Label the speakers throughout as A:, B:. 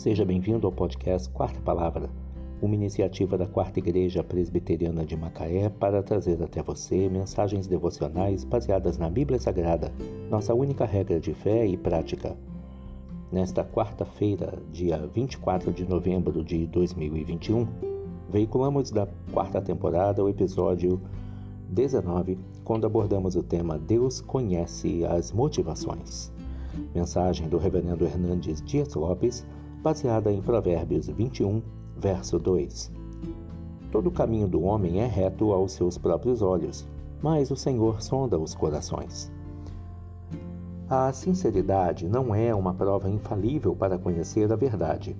A: Seja bem-vindo ao podcast Quarta Palavra, uma iniciativa da Quarta Igreja Presbiteriana de Macaé para trazer até você mensagens devocionais baseadas na Bíblia Sagrada, nossa única regra de fé e prática. Nesta quarta-feira, dia 24 de novembro de 2021, veiculamos da quarta temporada o episódio 19, quando abordamos o tema Deus conhece as motivações. Mensagem do Reverendo Hernandes Dias Lopes baseada em Provérbios 21, verso 2. Todo o caminho do homem é reto aos seus próprios olhos, mas o Senhor sonda os corações. A sinceridade não é uma prova infalível para conhecer a verdade.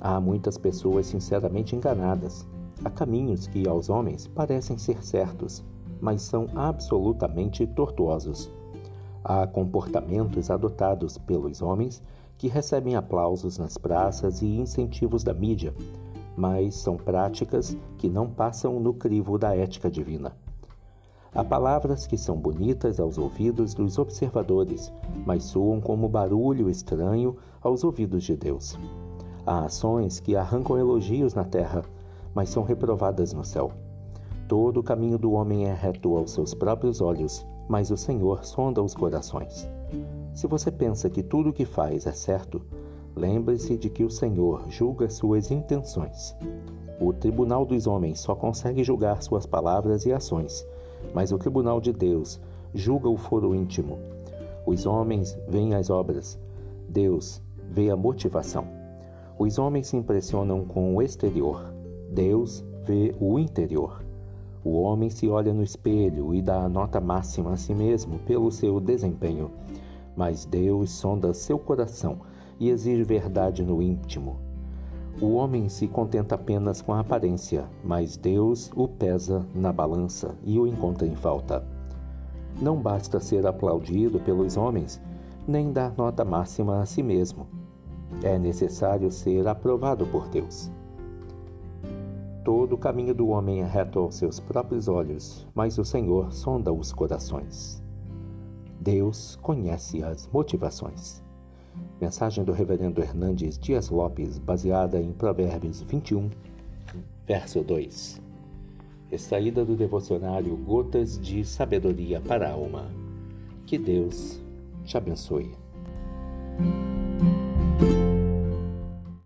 A: Há muitas pessoas sinceramente enganadas. Há caminhos que aos homens parecem ser certos, mas são absolutamente tortuosos. Há comportamentos adotados pelos homens que recebem aplausos nas praças e incentivos da mídia, mas são práticas que não passam no crivo da ética divina. Há palavras que são bonitas aos ouvidos dos observadores, mas soam como barulho estranho aos ouvidos de Deus. Há ações que arrancam elogios na terra, mas são reprovadas no céu. Todo o caminho do homem é reto aos seus próprios olhos, mas o Senhor sonda os corações. Se você pensa que tudo o que faz é certo, lembre-se de que o Senhor julga suas intenções. O tribunal dos homens só consegue julgar suas palavras e ações, mas o tribunal de Deus julga o foro íntimo. Os homens veem as obras, Deus vê a motivação. Os homens se impressionam com o exterior, Deus vê o interior. O homem se olha no espelho e dá a nota máxima a si mesmo pelo seu desempenho. Mas Deus sonda seu coração e exige verdade no íntimo. O homem se contenta apenas com a aparência, mas Deus o pesa na balança e o encontra em falta. Não basta ser aplaudido pelos homens, nem dar nota máxima a si mesmo. É necessário ser aprovado por Deus. Todo o caminho do homem é reto aos seus próprios olhos, mas o Senhor sonda os corações. Deus conhece as motivações. Mensagem do Reverendo Hernandes Dias Lopes, baseada em Provérbios 21, verso 2. Extraída do devocionário Gotas de Sabedoria para a Alma. Que Deus te abençoe.